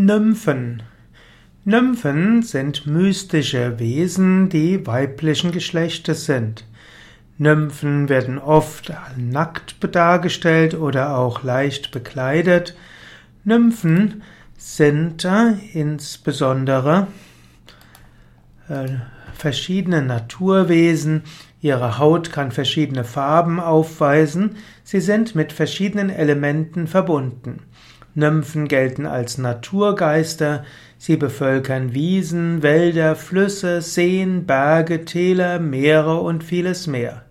Nymphen. Nymphen sind mystische Wesen, die weiblichen Geschlechtes sind. Nymphen werden oft nackt dargestellt oder auch leicht bekleidet. Nymphen sind insbesondere äh, verschiedene Naturwesen. Ihre Haut kann verschiedene Farben aufweisen. Sie sind mit verschiedenen Elementen verbunden. Nymphen gelten als Naturgeister, sie bevölkern Wiesen, Wälder, Flüsse, Seen, Berge, Täler, Meere und vieles mehr.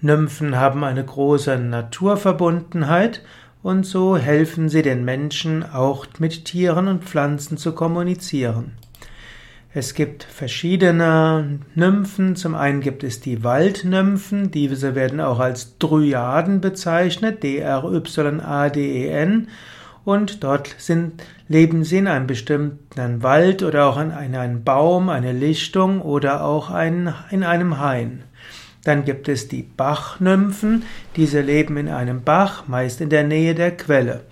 Nymphen haben eine große Naturverbundenheit und so helfen sie den Menschen auch mit Tieren und Pflanzen zu kommunizieren. Es gibt verschiedene Nymphen. Zum einen gibt es die Waldnymphen. Diese werden auch als Dryaden bezeichnet. D-R-Y-A-D-E-N und dort sind, leben sie in einem bestimmten Wald oder auch in einem Baum, eine Lichtung oder auch ein, in einem Hain. Dann gibt es die Bachnymphen, diese leben in einem Bach, meist in der Nähe der Quelle.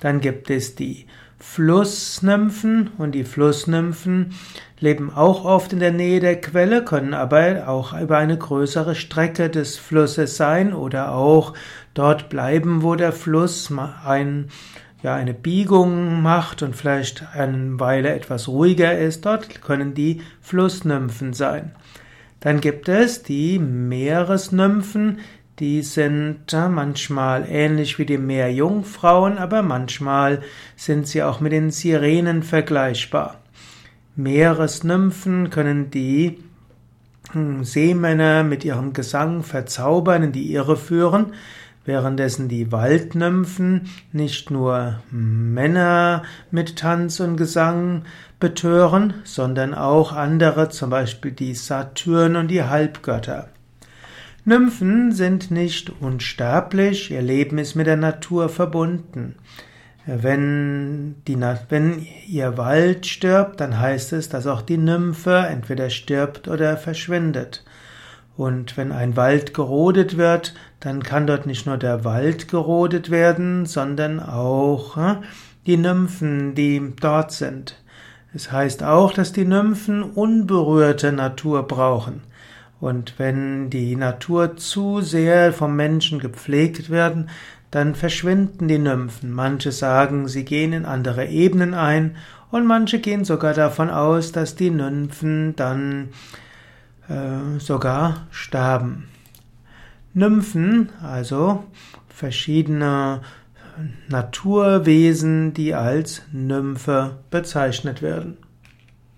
Dann gibt es die Flussnymphen und die Flussnymphen leben auch oft in der Nähe der Quelle, können aber auch über eine größere Strecke des Flusses sein oder auch dort bleiben, wo der Fluss ein ja eine Biegung macht und vielleicht eine Weile etwas ruhiger ist, dort können die Flussnymphen sein. Dann gibt es die Meeresnymphen, die sind manchmal ähnlich wie die Meerjungfrauen, aber manchmal sind sie auch mit den Sirenen vergleichbar. Meeresnymphen können die hm, Seemänner mit ihrem Gesang verzaubern, in die Irre führen währenddessen die Waldnymphen nicht nur Männer mit Tanz und Gesang betören, sondern auch andere, zum Beispiel die Saturn und die Halbgötter. Nymphen sind nicht unsterblich, ihr Leben ist mit der Natur verbunden. Wenn, die, wenn ihr Wald stirbt, dann heißt es, dass auch die Nymphe entweder stirbt oder verschwindet. Und wenn ein Wald gerodet wird, dann kann dort nicht nur der Wald gerodet werden, sondern auch hm, die Nymphen, die dort sind. Es heißt auch, dass die Nymphen unberührte Natur brauchen. Und wenn die Natur zu sehr vom Menschen gepflegt werden, dann verschwinden die Nymphen. Manche sagen, sie gehen in andere Ebenen ein und manche gehen sogar davon aus, dass die Nymphen dann äh, sogar sterben. Nymphen, also verschiedene Naturwesen, die als Nymphe bezeichnet werden.